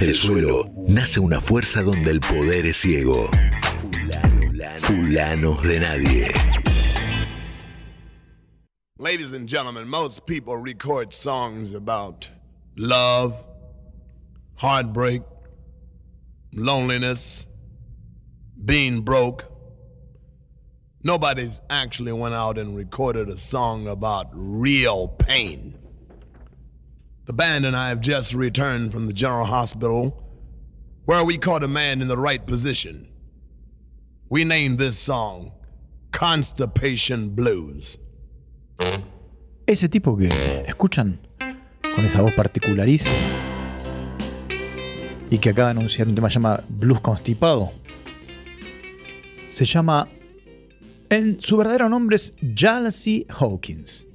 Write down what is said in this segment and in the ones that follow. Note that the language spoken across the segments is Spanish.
del suelo nace una fuerza donde el poder es ciego. Fulanos de nadie. Ladies and gentlemen, most people record songs about love, heartbreak, loneliness, being broke. Nobody's actually went out and recorded a song about real pain. The band and I have just returned from the General Hospital where we caught a man in the right position. We named this song Constipation Blues. Ese tipo que escuchan con esa voz particularísima y que acaba de anunciar un tema que se llama Blues Constipado, se llama, en su verdadero nombre es Jealousy Hawkins.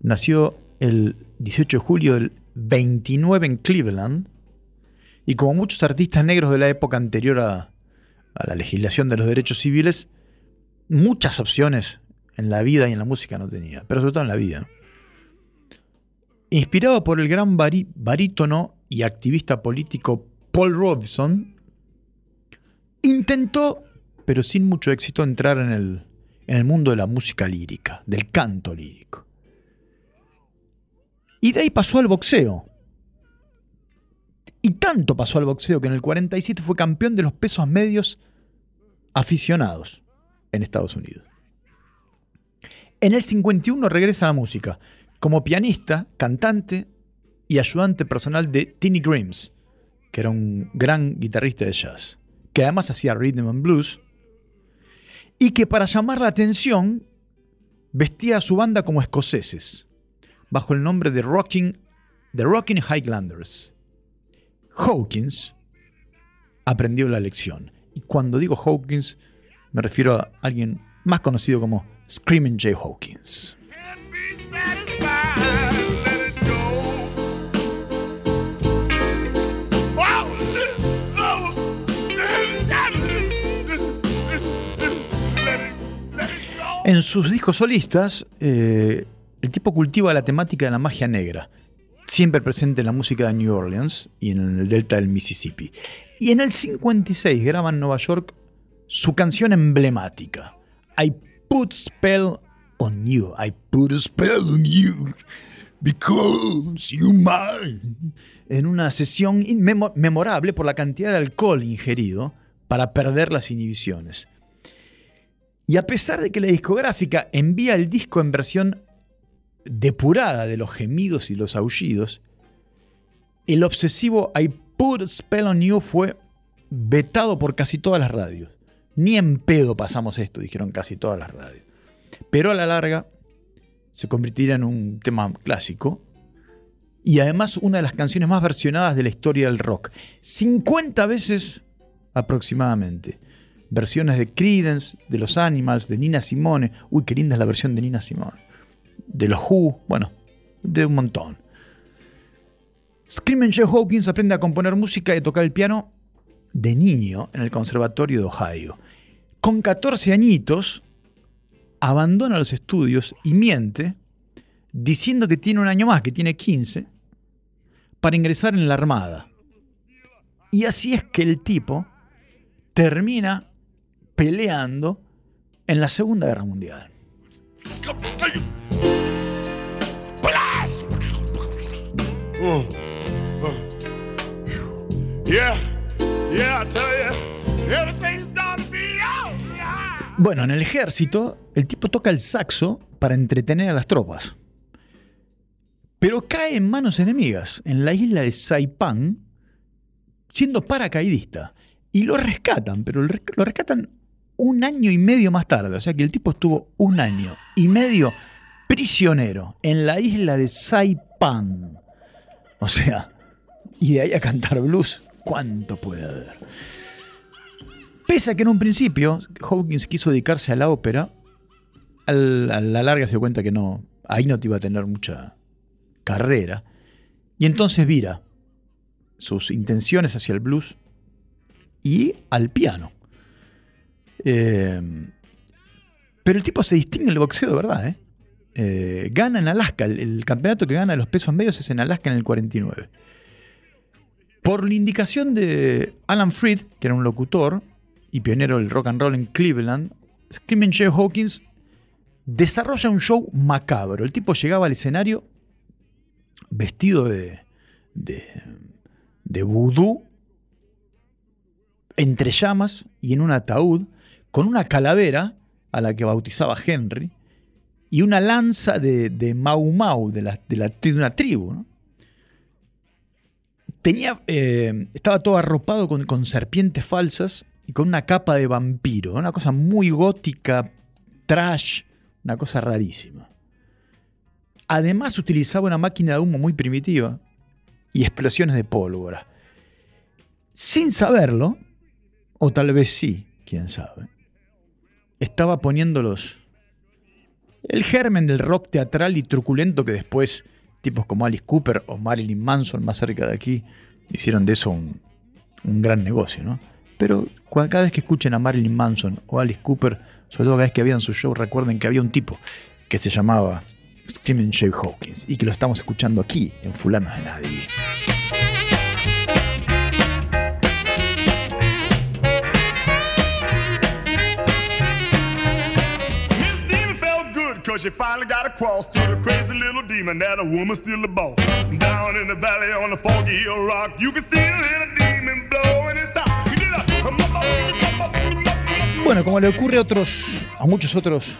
Nació el 18 de julio del 29 en Cleveland y como muchos artistas negros de la época anterior a, la legislación de los derechos civiles, muchas opciones en la vida y en la música no tenía, pero sobre todo en la vida. Inspirado por el gran barí- barítono y activista político Paul Robeson, intentó, pero sin mucho éxito, entrar en el, en el mundo de la música lírica, del canto lírico. Y de ahí pasó al boxeo. Y tanto pasó al boxeo que en el 47 fue campeón de los pesos medios aficionados en Estados Unidos. En el 51 regresa a la música como pianista, cantante y ayudante personal de Tinny Grimes, que era un gran guitarrista de jazz, que además hacía rhythm and blues, y que para llamar la atención vestía a su banda como escoceses, bajo el nombre de Rocking, The Rocking Highlanders. Hawkins aprendió la lección. Y cuando digo Hawkins, me refiero a alguien más conocido como Screaming Jay Hawkins. En sus discos solistas, eh, el tipo cultiva la temática de la magia negra, siempre presente en la música de New Orleans y en el delta del Mississippi. Y en el 56 graba en Nueva York su canción emblemática, I Put Spell on You. I put a spell on you because you're mine. En una sesión memorable por la cantidad de alcohol ingerido para perder las inhibiciones. Y a pesar de que la discográfica envía el disco en versión depurada de los gemidos y los aullidos, el obsesivo I Put a Spell on You fue vetado por casi todas las radios. Ni en pedo pasamos esto, dijeron casi todas las radios. Pero a la larga se convertirá en un tema clásico y además una de las canciones más versionadas de la historia del rock. 50 veces aproximadamente. Versiones de Creedence, de los Animals, de Nina Simone. Uy, qué linda es la versión de Nina Simone. De los Who, bueno, de un montón. Screaming Jay Hawkins aprende a componer música y a tocar el piano de niño en el Conservatorio de Ohio. Con 14 añitos, abandona los estudios y miente diciendo que tiene un año más, que tiene 15, para ingresar en la Armada. Y así es que el tipo termina peleando en la Segunda Guerra Mundial. Splash! Mm. Bueno, en el ejército, el tipo toca el saxo para entretener a las tropas. Pero cae en manos enemigas, en la isla de Saipan, siendo paracaidista. Y lo rescatan, pero lo rescatan un año y medio más tarde. O sea que el tipo estuvo un año y medio prisionero en la isla de Saipan. O sea, y de ahí a cantar blues, ¿cuánto puede haber? Pese a que en un principio Hawkins quiso dedicarse a la ópera, a la larga se dio cuenta que no, ahí no te iba a tener mucha carrera. Y entonces vira sus intenciones hacia el blues y al piano. Eh, pero el tipo se distingue en el boxeo de verdad, ¿eh? Eh, gana en Alaska, el, campeonato que gana los pesos medios es en Alaska en el 49. Por la indicación de Alan Freed, que era un locutor y pionero del rock and roll en Cleveland, Screaming Jay Hawkins desarrolla un show macabro. El tipo llegaba al escenario vestido de, de, de vudú, entre llamas y en un ataúd, con una calavera a la que bautizaba Henry y una lanza de, de Mau Mau, de, la, de, la, de una tribu. Tenía, eh, estaba todo arropado con, con, serpientes falsas y con una capa de vampiro, una cosa muy gótica, trash, una cosa rarísima. Además utilizaba una máquina de humo muy primitiva y explosiones de pólvora. Sin saberlo, o tal vez sí, quién sabe, estaba poniéndolos el germen del rock teatral y truculento que después tipos como Alice Cooper o Marilyn Manson más cerca de aquí hicieron de eso un, gran negocio, ¿no? Pero cada vez que escuchen a Marilyn Manson o Alice Cooper, sobre todo cada vez que habían su show, recuerden que había un tipo que se llamaba Screaming Jay Hawkins y que lo estamos escuchando aquí en Fulano de Nadie. She finally got across to the crazy little demon that still. Down in the valley on the foggy you can still hear the demon. Bueno, como le ocurre a otros, a muchos otros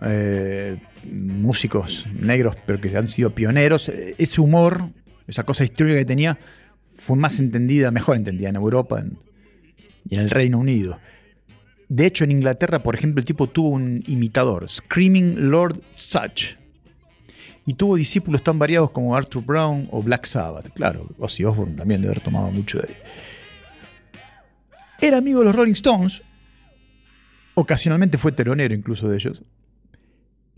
eh, músicos negros, pero que han sido pioneros, ese humor, esa cosa histórica que tenía, fue más entendida, mejor entendida en Europa y en el Reino Unido. De hecho, en Inglaterra, por ejemplo, el tipo tuvo un imitador, Screaming Lord Such. Y tuvo discípulos tan variados como Arthur Brown o Black Sabbath. Claro, Ozzy Osbourne también debe haber tomado mucho de él. Era amigo de los Rolling Stones. Ocasionalmente fue telonero incluso de ellos.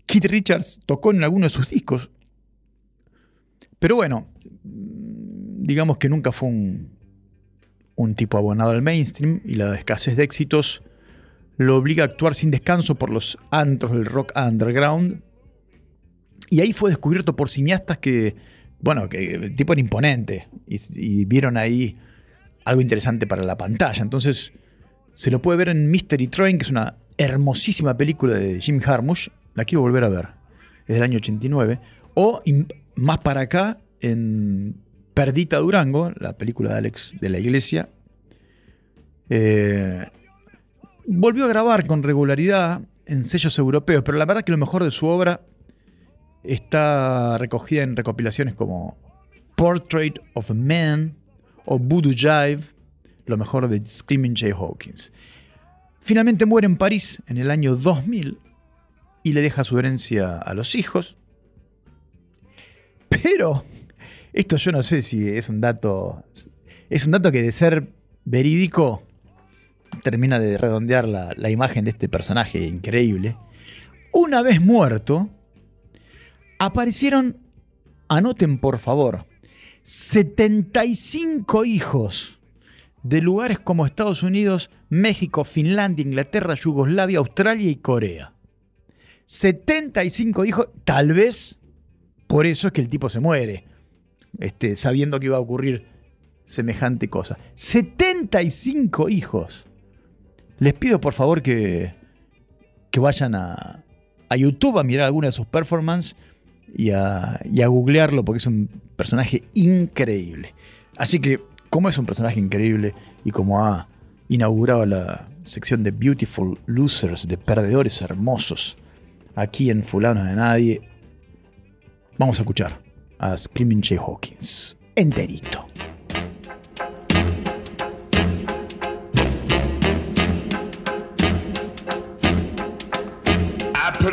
Keith Richards tocó en alguno de sus discos. Pero bueno, digamos que nunca fue un, un tipo abonado al mainstream y la escasez de éxitos lo obliga a actuar sin descanso por los antros del rock underground. Y ahí fue descubierto por cineastas que, bueno, que el tipo era imponente y, y vieron ahí algo interesante para la pantalla. Entonces se lo puede ver en Mystery Train, que es una hermosísima película de Jim Harmush. La quiero volver a ver. Es del año 89. O más para acá, en Perdita Durango, la película de Alex de la Iglesia. Eh, volvió a grabar con regularidad en sellos europeos, pero la verdad que lo mejor de su obra está recogida en recopilaciones como Portrait of a Man o Voodoo Jive, lo mejor de Screaming Jay Hawkins. Finalmente muere en París en el año 2000 y le deja su herencia a los hijos. Pero esto yo no sé si es un dato es un dato que de ser verídico termina de redondear la, imagen de este personaje increíble. Una vez muerto, aparecieron, anoten por favor, 75 hijos de lugares como Estados Unidos, México, Finlandia, Inglaterra, Yugoslavia, Australia y Corea. 75 hijos, tal vez por eso es que el tipo se muere, este, sabiendo que iba a ocurrir semejante cosa. 75 hijos. Les pido por favor que, que vayan a, a, YouTube a mirar alguna de sus performances y a, y a googlearlo porque es un personaje increíble. Así que, como es un personaje increíble y como ha inaugurado la sección de Beautiful Losers, de perdedores hermosos, aquí en Fulano de Nadie, vamos a escuchar a Screaming Jay Hawkins enterito.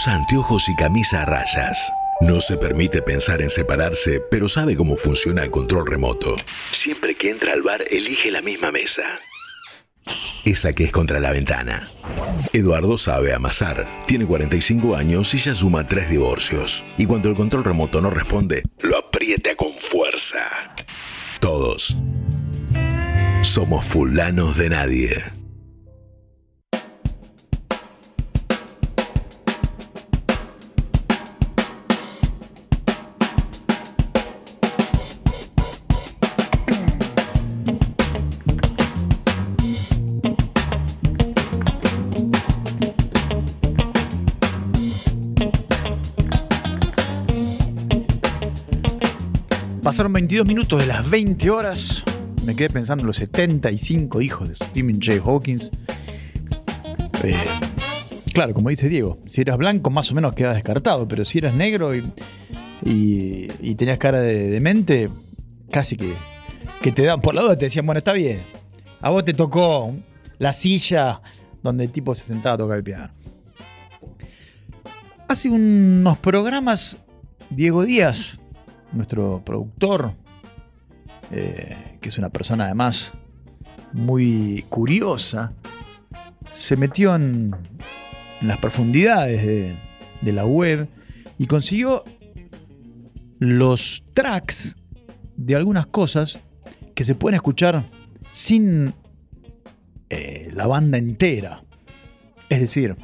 Usa anteojos y camisa a rayas. No se permite pensar en separarse, pero sabe cómo funciona el control remoto. Siempre que entra al bar, elige la misma mesa. Esa que es contra la ventana. Eduardo sabe amasar. Tiene 45 años y ya suma tres divorcios. Y cuando el control remoto no responde, lo aprieta con fuerza. Todos somos fulanos de nadie. Pasaron 22 minutos de las 20 horas. Me quedé pensando en los 75 hijos de Screaming Jay Hawkins. Eh, claro, como dice Diego, si eras blanco más o menos quedas descartado, pero si eras negro y, y- y tenías cara de demente, casi que, que te daban por la duda, te decían, bueno, está bien. A vos te tocó la silla donde el tipo se sentaba a tocar el piano. Hace unos programas, Diego Díaz, nuestro productor, eh, que es una persona además muy curiosa, se metió en, las profundidades de, la web y consiguió los tracks de algunas cosas que se pueden escuchar sin eh, la banda entera. Es decir,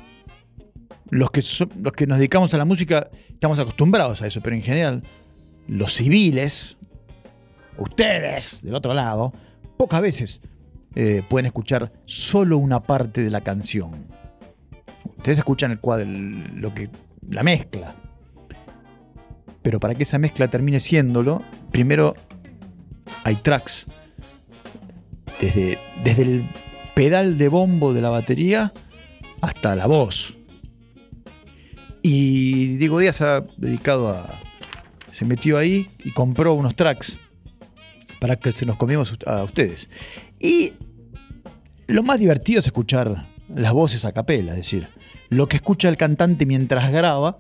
los que, los que nos dedicamos a la música estamos acostumbrados a eso, pero en general los civiles, ustedes del otro lado, pocas veces eh, pueden escuchar solo una parte de la canción. Ustedes escuchan el cuadro, lo que, la mezcla. Pero para que esa mezcla termine siéndolo, primero hay tracks. Desde, desde el pedal de bombo de la batería hasta la voz. Y Diego Díaz ha dedicado a, se metió ahí y compró unos tracks para que se los comimos a ustedes. Y lo más divertido es escuchar las voces a capela, es decir, lo que escucha el cantante mientras graba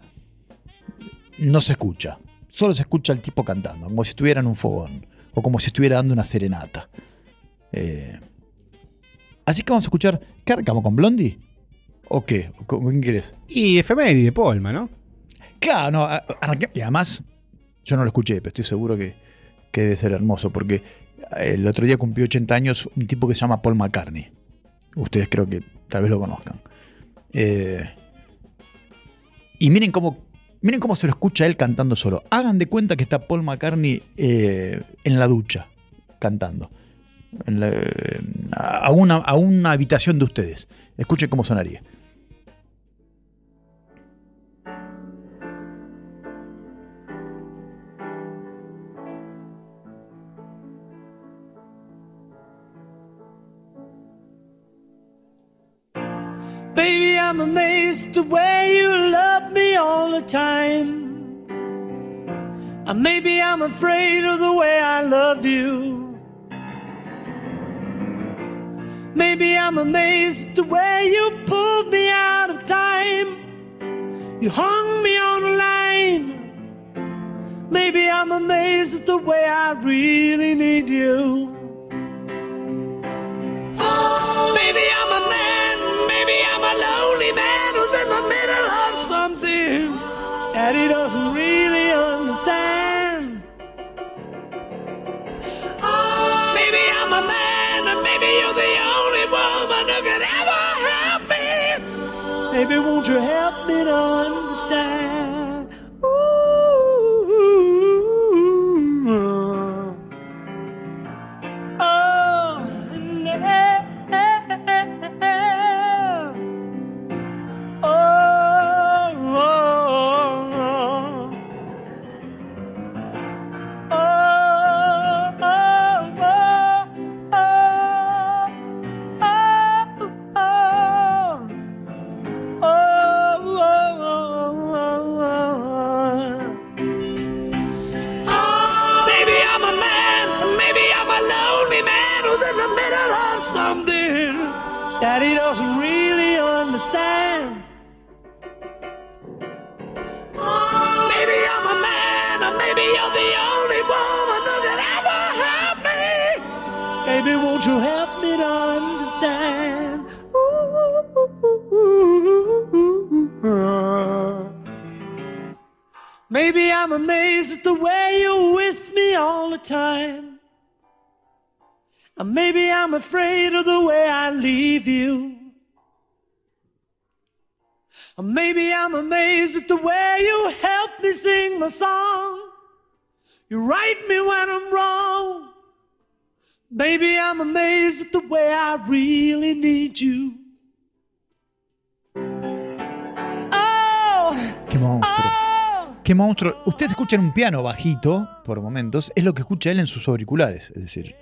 no se escucha, solo se escucha el tipo cantando, como si estuviera en un fogón o como si estuviera dando una serenata. Eh, así que vamos a escuchar, ¿qué arrancamos con Blondie? ¿O qué? ¿Con quién querés? Y efeméride, Polma, ¿no? Claro, no, y además yo no lo escuché, pero estoy seguro que, debe ser hermoso, porque el otro día cumplió 80 años un tipo que se llama Paul McCartney. Ustedes creo que tal vez lo conozcan. Eh, y miren cómo, miren cómo se lo escucha él cantando solo. Hagan de cuenta que está Paul McCartney eh, en la ducha, cantando. En eh, a, una, a una habitación de ustedes. Escuchen cómo sonaría. I'm amazed the way you love me all the time. And maybe I'm afraid of the way I love you. Maybe I'm amazed the way you pulled me out of time. You hung me on a line. Maybe I'm amazed at the way I really need you. Oh, maybe I'm a man, Maybe I'm a lonely man who's in the middle of something that he doesn't really understand. Oh, maybe I'm a man, and maybe you're the only woman who could ever help me. Maybe won't you help me? Maybe I'm amazed at the way you help me sing my song. You right me when I'm wrong. Maybe I'm amazed at the way I really need you. Oh, Qué monstruo. oh. Qué monstruo. Ustedes escuchan un piano bajito por momentos, es lo que escucha él en sus auriculares. Es decir,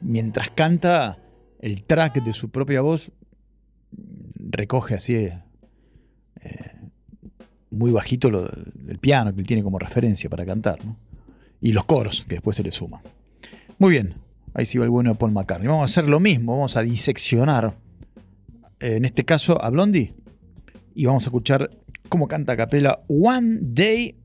mientras canta el track de su propia voz, recoge así eh, muy bajito el piano que él tiene como referencia para cantar. ¿no? Y los coros que después se le suman. Muy bien, ahí sí va el bueno de Paul McCartney. Vamos a hacer lo mismo, vamos a diseccionar, eh, en este caso a Blondie, y vamos a escuchar cómo canta a capela One Day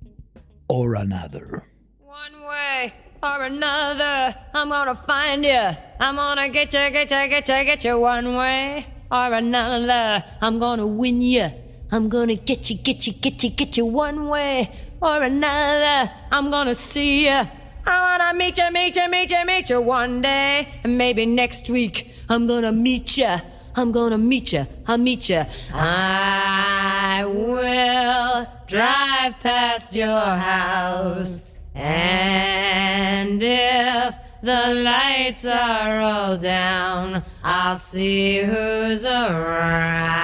or Another. One way or another, I'm gonna find you. I'm gonna get you, get you, get you, get you one way or another. I'm gonna win you. I'm gonna get you, get you, get you, get you one way or another. I'm gonna see you. I wanna meet you, meet you, meet you, meet you one day. And maybe next week, I'm gonna meet you. I'm gonna meet you. I'll meet you. I will drive past your house. And if the lights are all down, I'll see who's around.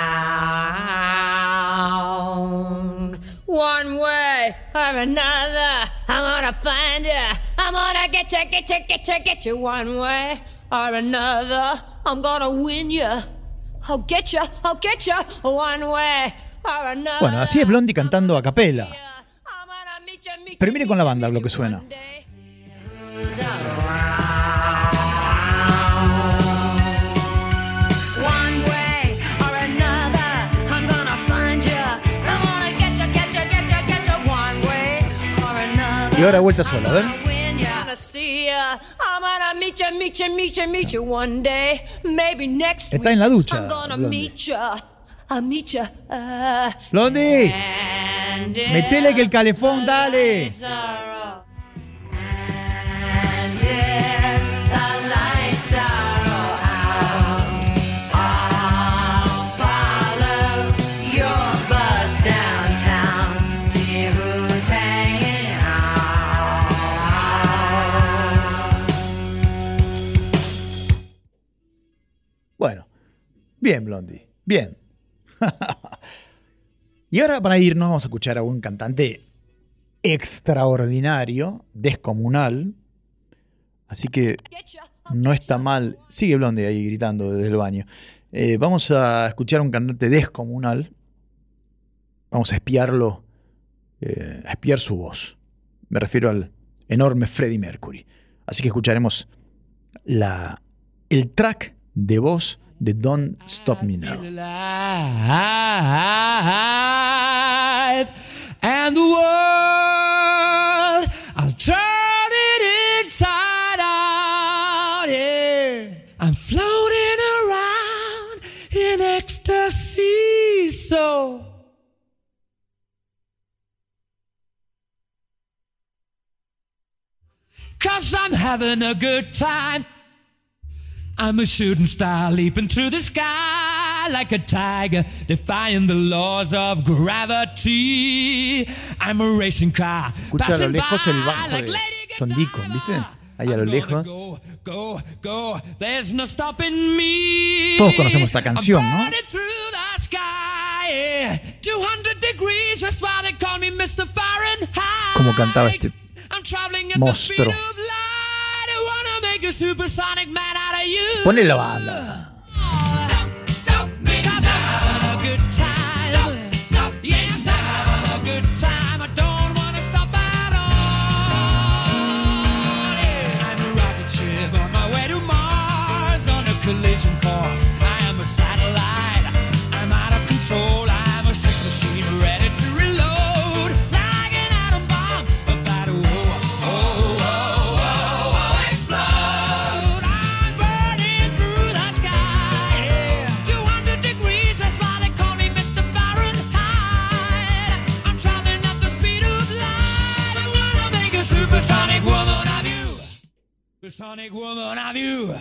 One way or another, I'm gonna find you. I'm gonna get you, get you, get you, get you one way or another. I'm gonna win you. I'll get you, I'll get you one way or another. Bueno, así es Blondie cantando a capela. Pero mire con la banda lo que suena. Y ahora vuelta sola, a ver. Está en la ducha, Blondie. metele que el calefón, dale. Bien Blondie, bien. y ahora para irnos vamos a escuchar a un cantante extraordinario, descomunal. Así que no está mal. Sigue Blondie ahí gritando desde el baño. Eh, vamos a escuchar a un cantante descomunal. Vamos a espiarlo, eh, a espiar su voz. Me refiero al enorme Freddie Mercury. Así que escucharemos la, el track de voz de Don't Stop Me Now. and the world I'll turn it inside out. Yeah, I'm floating around in ecstasy, so. Cause I'm having a good time. I'm a shooting star leaping through the sky. like a tiger, defying the laws of gravity. I'm a racing car. Escucha a lo passing lejos el by bajo like de Lady John Deacon, ¿viste? Ahí a lo I'm gonna lejos. Go, go, go. There's no stopping me. Todos conocemos esta canción, ¿no? through the sky. yeah. 200 degrees, that's why they call me Mr. Fahrenheit. Como cantaba este I'm traveling at monstruo. The speed of supersonic woman of you. Supersonic woman of you.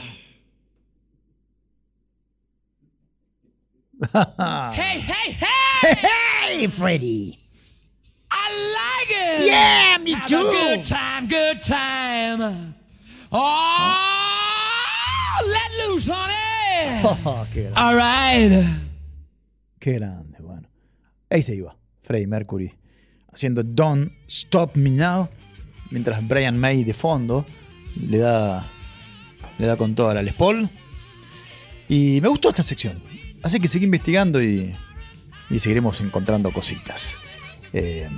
hey, hey, hey! ¡Hey, hey, Freddy! I like it. Yeah, me Have too. Good time, good time. Oh, let loose, honey. Oh, All right. qué grande, bueno. Ahí se iba, Freddie Mercury, haciendo Don't Stop Me Now, mientras Brian May de fondo le da, le da con toda la Les Paul. Y me gustó esta sección, así que seguí investigando y, y seguiremos encontrando cositas. Eh,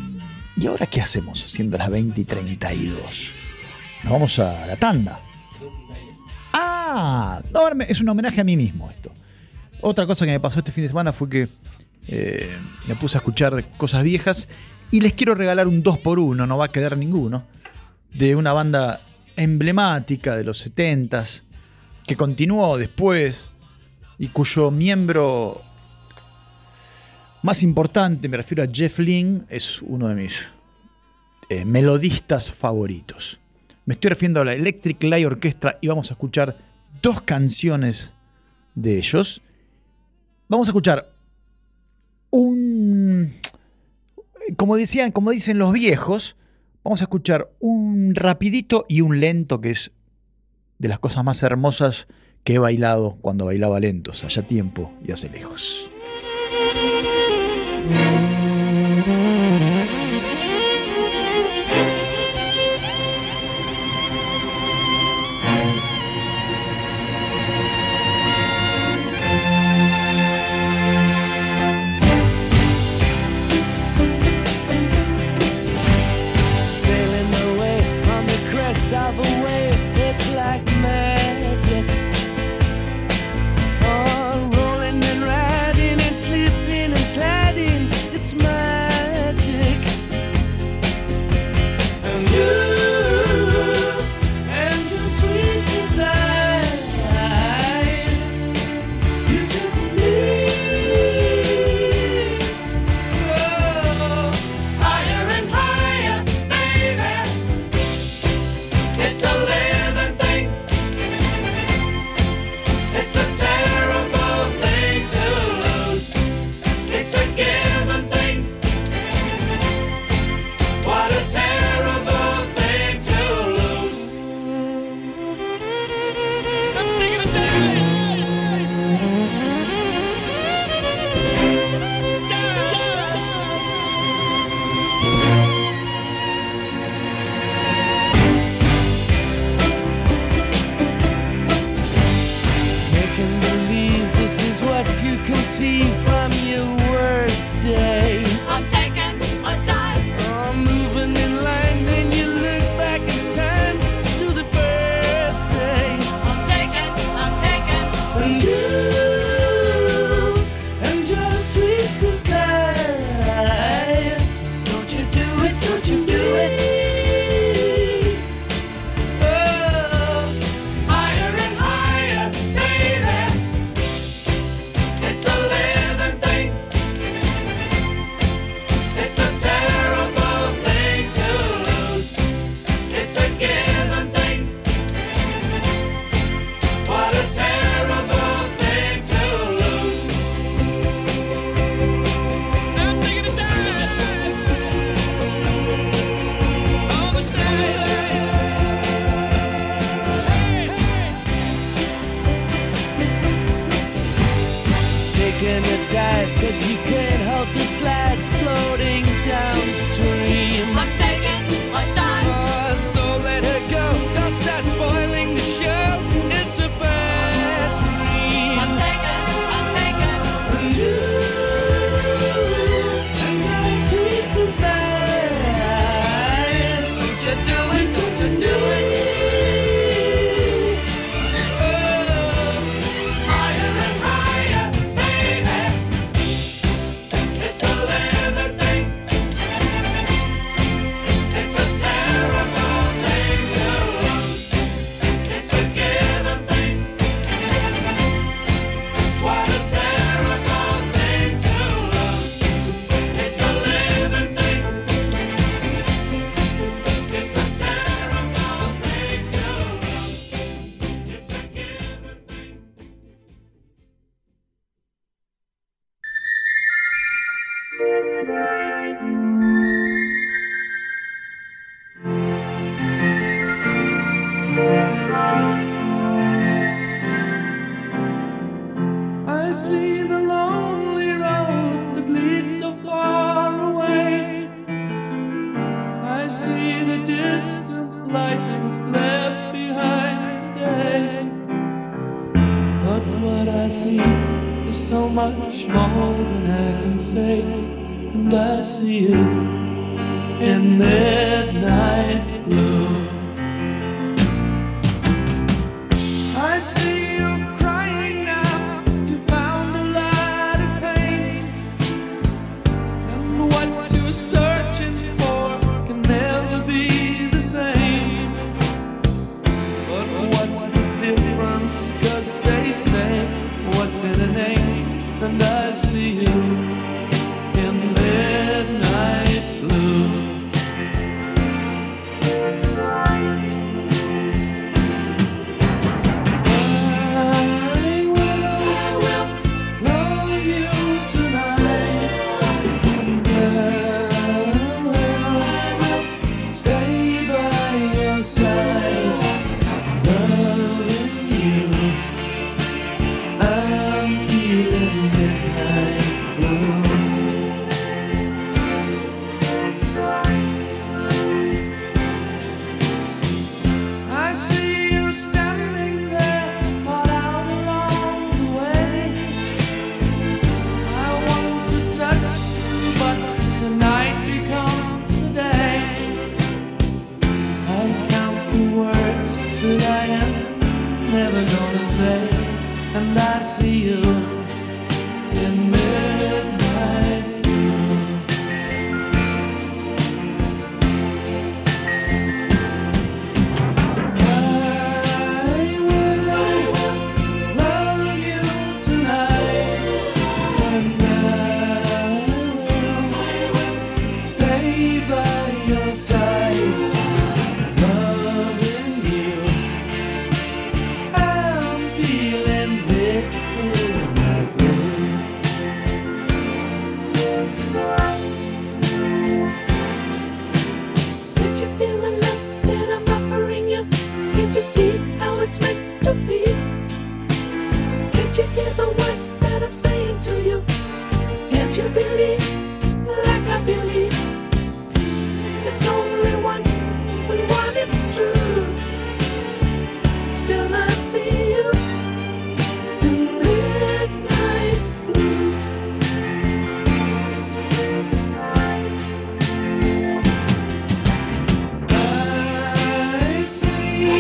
¿Y ahora qué hacemos siendo las 20 y 32? Nos vamos a la tanda. Ah, es un homenaje a mí mismo esto. Otra cosa que me pasó este fin de semana fue que eh, me puse a escuchar cosas viejas y les quiero regalar un 2x1, no va a quedar ninguno, de una banda emblemática de los 70s que continuó después y cuyo miembro más importante, me refiero a Jeff Lynne, es uno de mis eh, melodistas favoritos. Me estoy refiriendo a la Electric Light Orchestra y vamos a escuchar dos canciones de ellos. Vamos a escuchar un. Como decían, como dicen los viejos, vamos a escuchar un rapidito y un lento que es de las cosas más hermosas que he bailado cuando bailaba lentos, allá tiempo y hace lejos.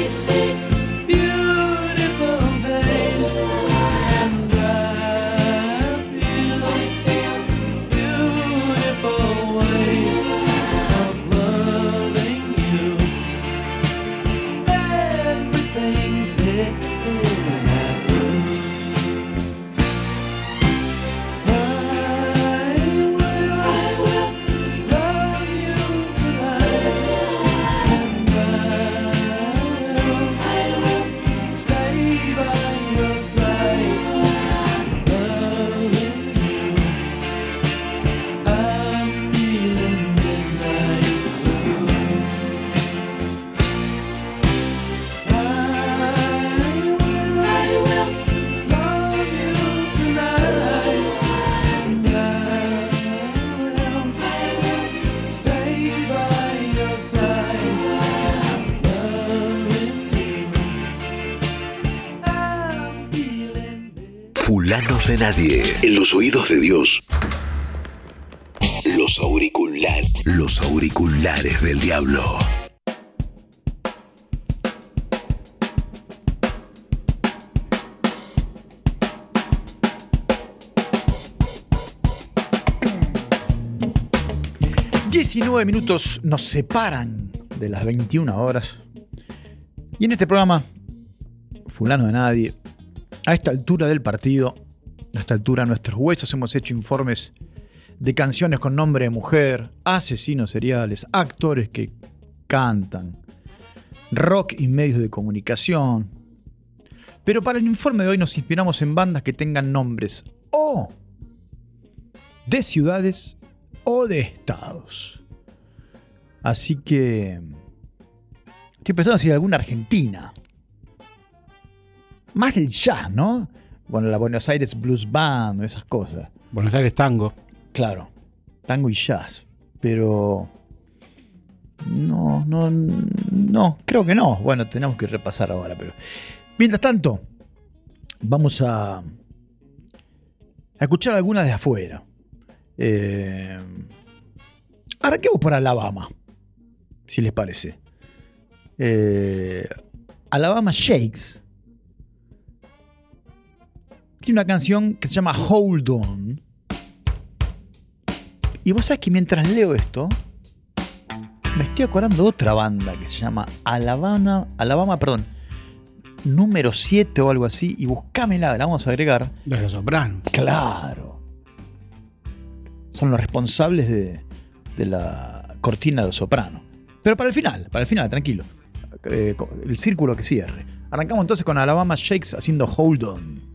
disse. nadie. En los oídos de Dios. Los auriculares. Los auriculares del diablo. Diecinueve minutos nos separan de las 21 horas. Y en este programa, fulano de nadie, a esta altura del partido, a esta altura nuestros huesos hemos hecho informes de canciones con nombre de mujer, asesinos seriales, actores que cantan, rock y medios de comunicación. Pero para el informe de hoy nos inspiramos en bandas que tengan nombres o de ciudades o de estados. Así que estoy pensando si hay alguna argentina. Más del jazz, ¿no? Bueno, la Buenos Aires Blues Band, esas cosas. Buenos Aires Tango. Claro, tango y jazz. Pero. No, no, no, creo que no. Bueno, tenemos que repasar ahora, pero. Mientras tanto, vamos a, a escuchar algunas de afuera. Eh, arranquemos por Alabama, si les parece. Eh, Alabama Shakes tiene una canción que se llama Hold On. Y vos sabés que mientras leo esto, me estoy acordando de otra banda que se llama Alabama, Alabama, perdón, número 7 o algo así, y buscámela, la vamos a agregar. Los de los sopranos. Claro. Son los responsables de, de la cortina de soprano. Pero para el final, para el final, tranquilo. Eh, el círculo que cierre. Arrancamos entonces con Alabama Shakes haciendo Hold On.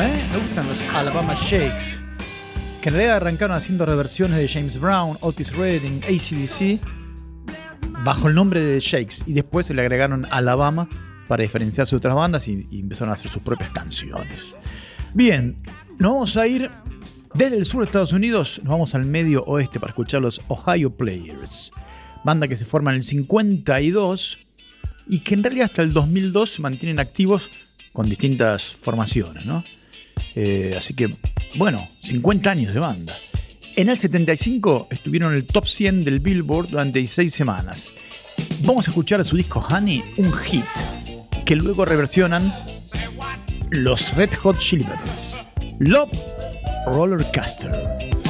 ¿Eh? Me gustan los Alabama Shakes. Que en realidad arrancaron haciendo reversiones de James Brown, Otis Redding, ACDC, bajo el nombre de Shakes. Y después se le agregaron Alabama para diferenciarse de otras bandas y, empezaron a hacer sus propias canciones. Bien, nos vamos a ir desde el sur de Estados Unidos, nos vamos al medio oeste para escuchar los Ohio Players. Banda que se forma en el 52 y que en realidad hasta el 2002 se mantienen activos con distintas formaciones, ¿no? Eh, así que, bueno, 50 años de banda. En el 75 estuvieron en el top 100 del Billboard durante 16 semanas. Vamos a escuchar a su disco Honey, un hit, que luego reversionan los Red Hot Chili Peppers. Love Roller Caster.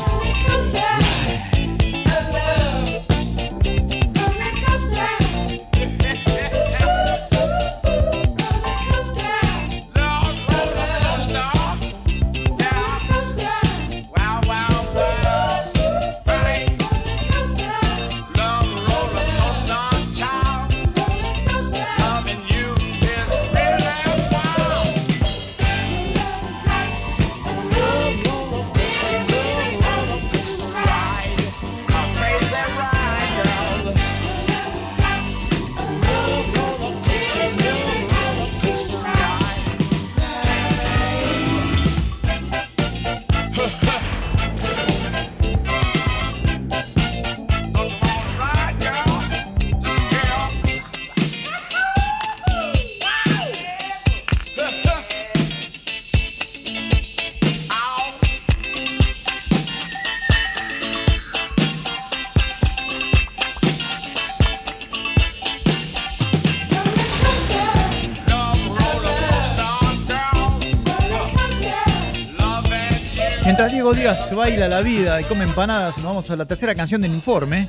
Díaz baila la vida y come empanadas, nos vamos a la tercera canción del informe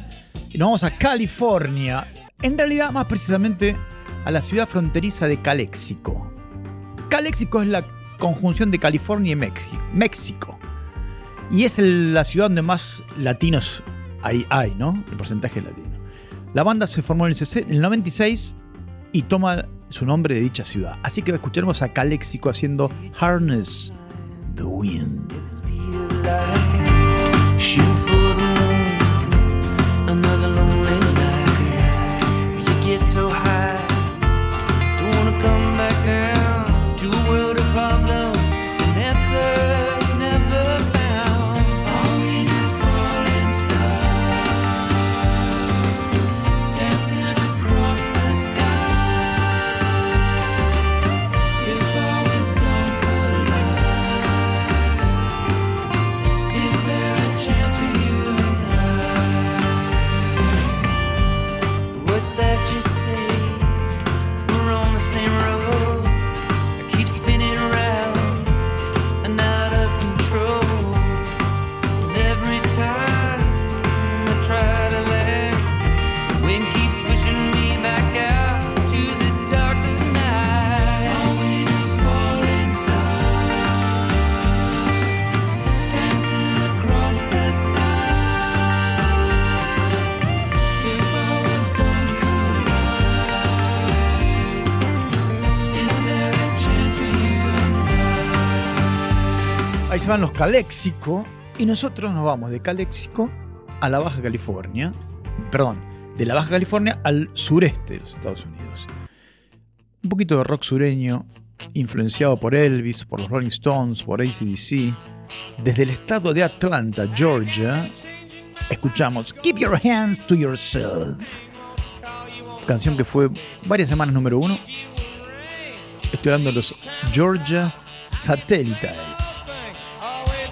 y nos vamos a California. En realidad, más precisamente, a la ciudad fronteriza de Caléxico. Caléxico es la conjunción de California y México. Y es la ciudad donde más latinos hay, hay, ¿no? El porcentaje latino. La banda se formó en el, 60 en el 96 y toma su nombre de dicha ciudad. Así que escucharemos a Calexico haciendo Harness the Wind. Shooting for the van los Calexico y nosotros nos vamos de Calexico a la Baja California. Perdón, de la Baja California al sureste de los Estados Unidos. Un poquito de rock sureño, influenciado por Elvis, por los Rolling Stones, por ACDC. Desde el estado de Atlanta, Georgia, escuchamos Keep Your Hands to Yourself. Canción que fue varias semanas número uno. Estoy hablando de los Georgia Satellites.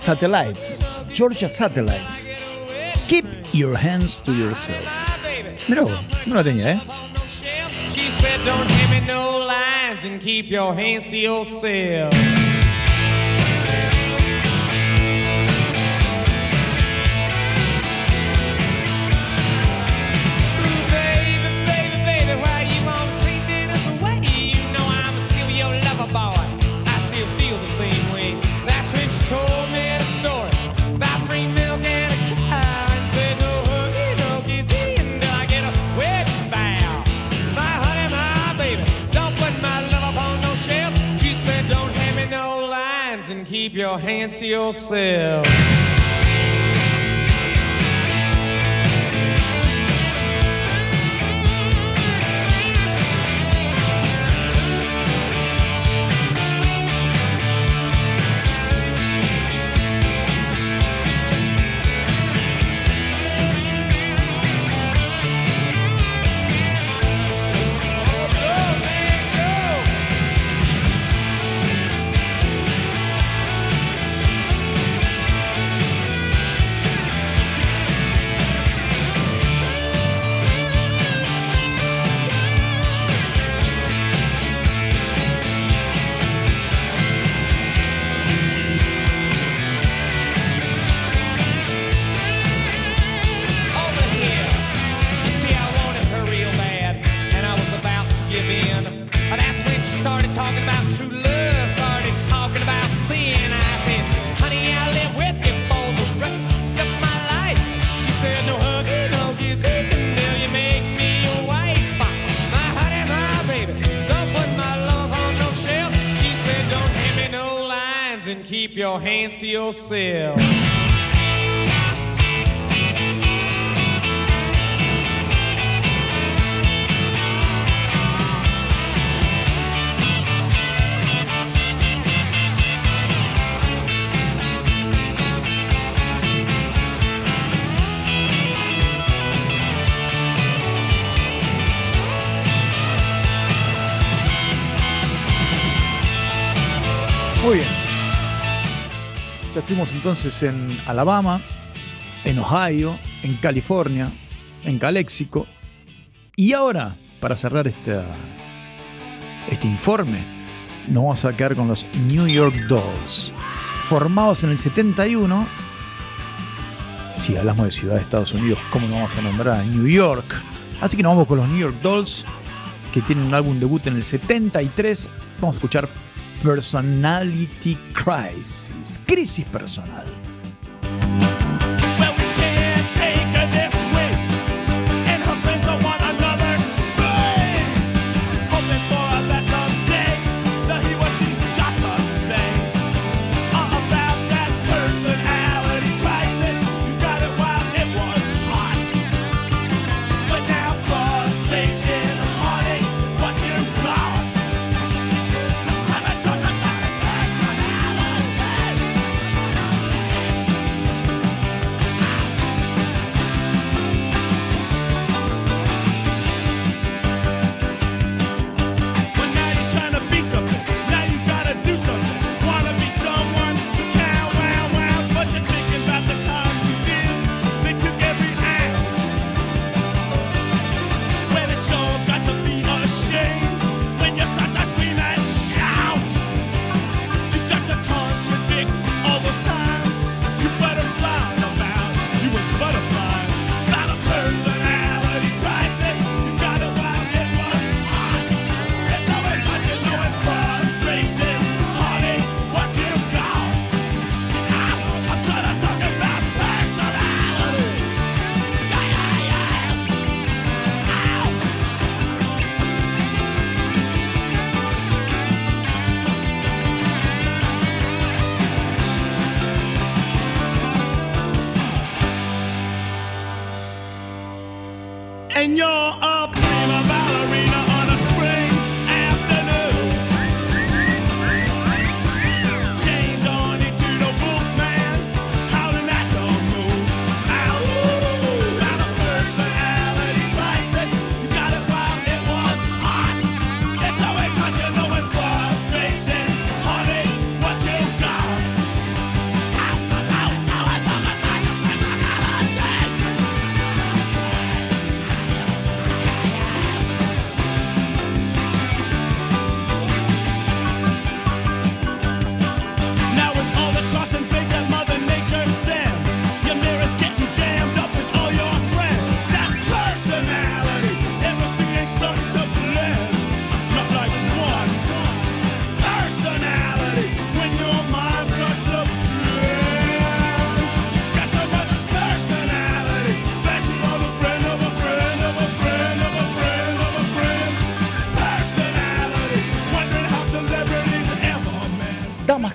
Satellites. Georgia Satellites. Keep your hands to yourself. Mira no la tenía, ¿eh? She said, Don't hand me no lines and keep your hands to yourself. Keep your hands to yourself. Estuvimos entonces en Alabama, en Ohio, en California, en Calexico. Y ahora, para cerrar esta, este informe, nos vamos a quedar con los New York Dolls. Formados en el 71, si hablamos de ciudad de Estados Unidos, ¿cómo no vamos a nombrar a New York? Así que nos vamos con los New York Dolls, que tienen un álbum debut en el 73. Vamos a escuchar Personality Crisis, crisis personal.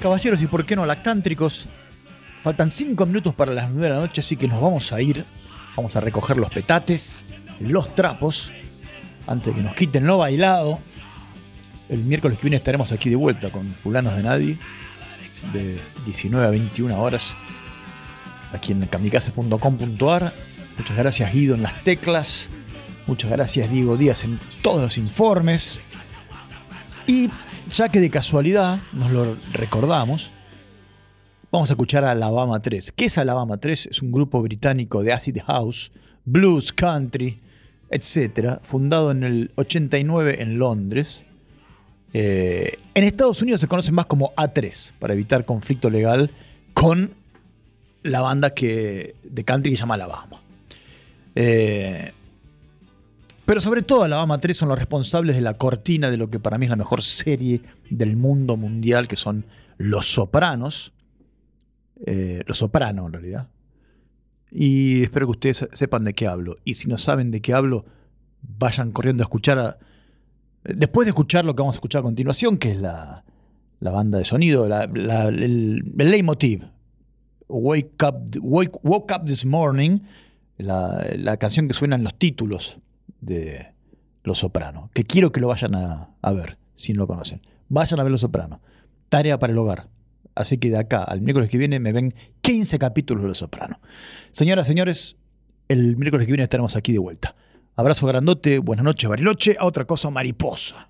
Caballeros y por qué no lactántricos, faltan 5 minutos para las 9 de la noche, así que nos vamos a ir. Vamos a recoger los petates, los trapos, antes de que nos quiten lo bailado. El miércoles que viene estaremos aquí de vuelta con Fulanos de Nadie, de 19 a 21 horas, aquí en kamikaze.com.ar. Muchas gracias Guido en las teclas. Muchas gracias Diego Díaz en todos los informes. Y ya que de casualidad nos lo recordamos, vamos a escuchar a Alabama 3. ¿Qué es Alabama 3? Es un grupo británico de acid house, blues, country, etc. Fundado en el 89 en Londres. Eh, en Estados Unidos se conoce más como A3 para evitar conflicto legal con la banda que, de country que se llama Alabama. Eh, pero sobre todo Alabama 3 son los responsables de la cortina de lo que para mí es la mejor serie del mundo mundial, que son Los Sopranos. Eh, los Sopranos, en realidad. Y espero que ustedes sepan de qué hablo. Y si no saben de qué hablo, vayan corriendo a escuchar. después de escuchar lo que vamos a escuchar a continuación, que es la, la banda de sonido, el, leitmotiv. Wake up, wake, woke up this morning, la canción que suena en los títulos de Los Sopranos, que quiero que lo vayan a, a ver, si no lo conocen. Vayan a ver Los Sopranos. Tarea para el hogar. Así que de acá al miércoles que viene me ven 15 capítulos de Los Sopranos. Señoras, señores, el miércoles que viene estaremos aquí de vuelta. Abrazo grandote, buenas noches, Bariloche, a otra cosa mariposa.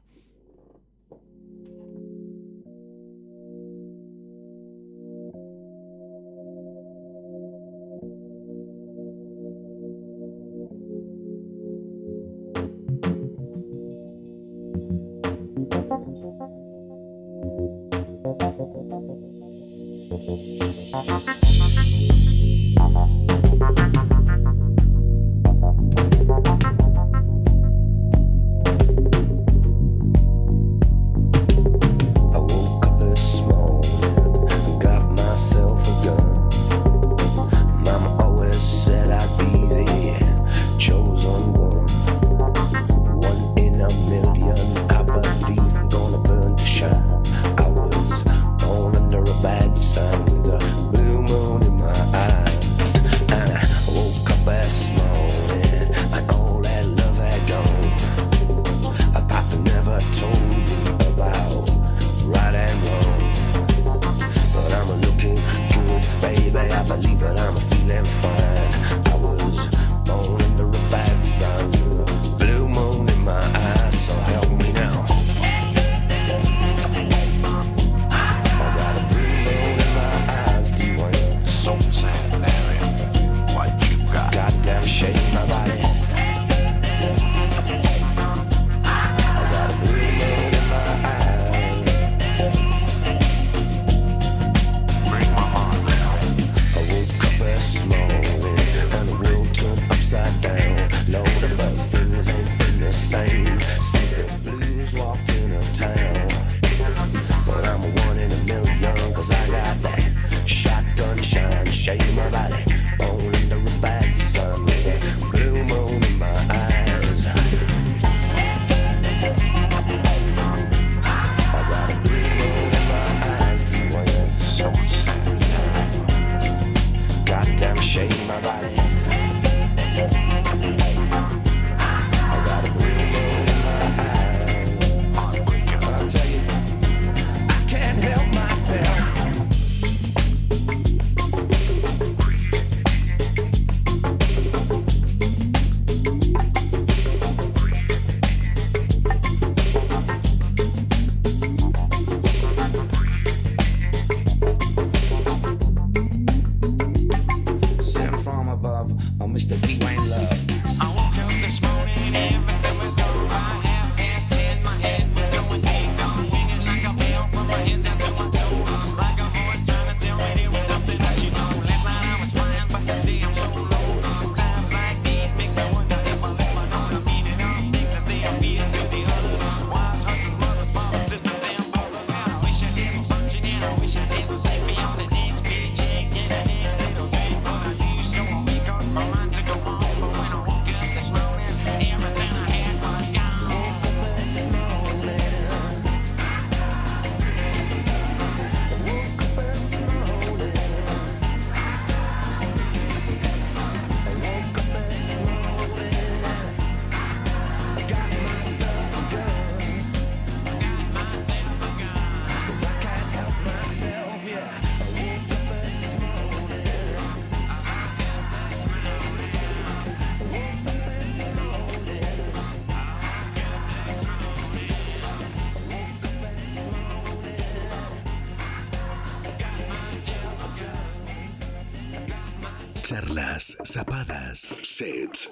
Sets,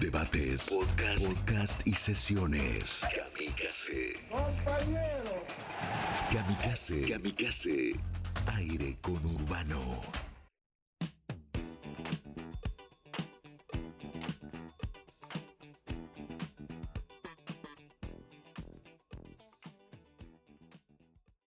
debates, podcast, podcast y sesiones. Kamikaze. Kamikaze. Kamikaze. Aire con Urbano.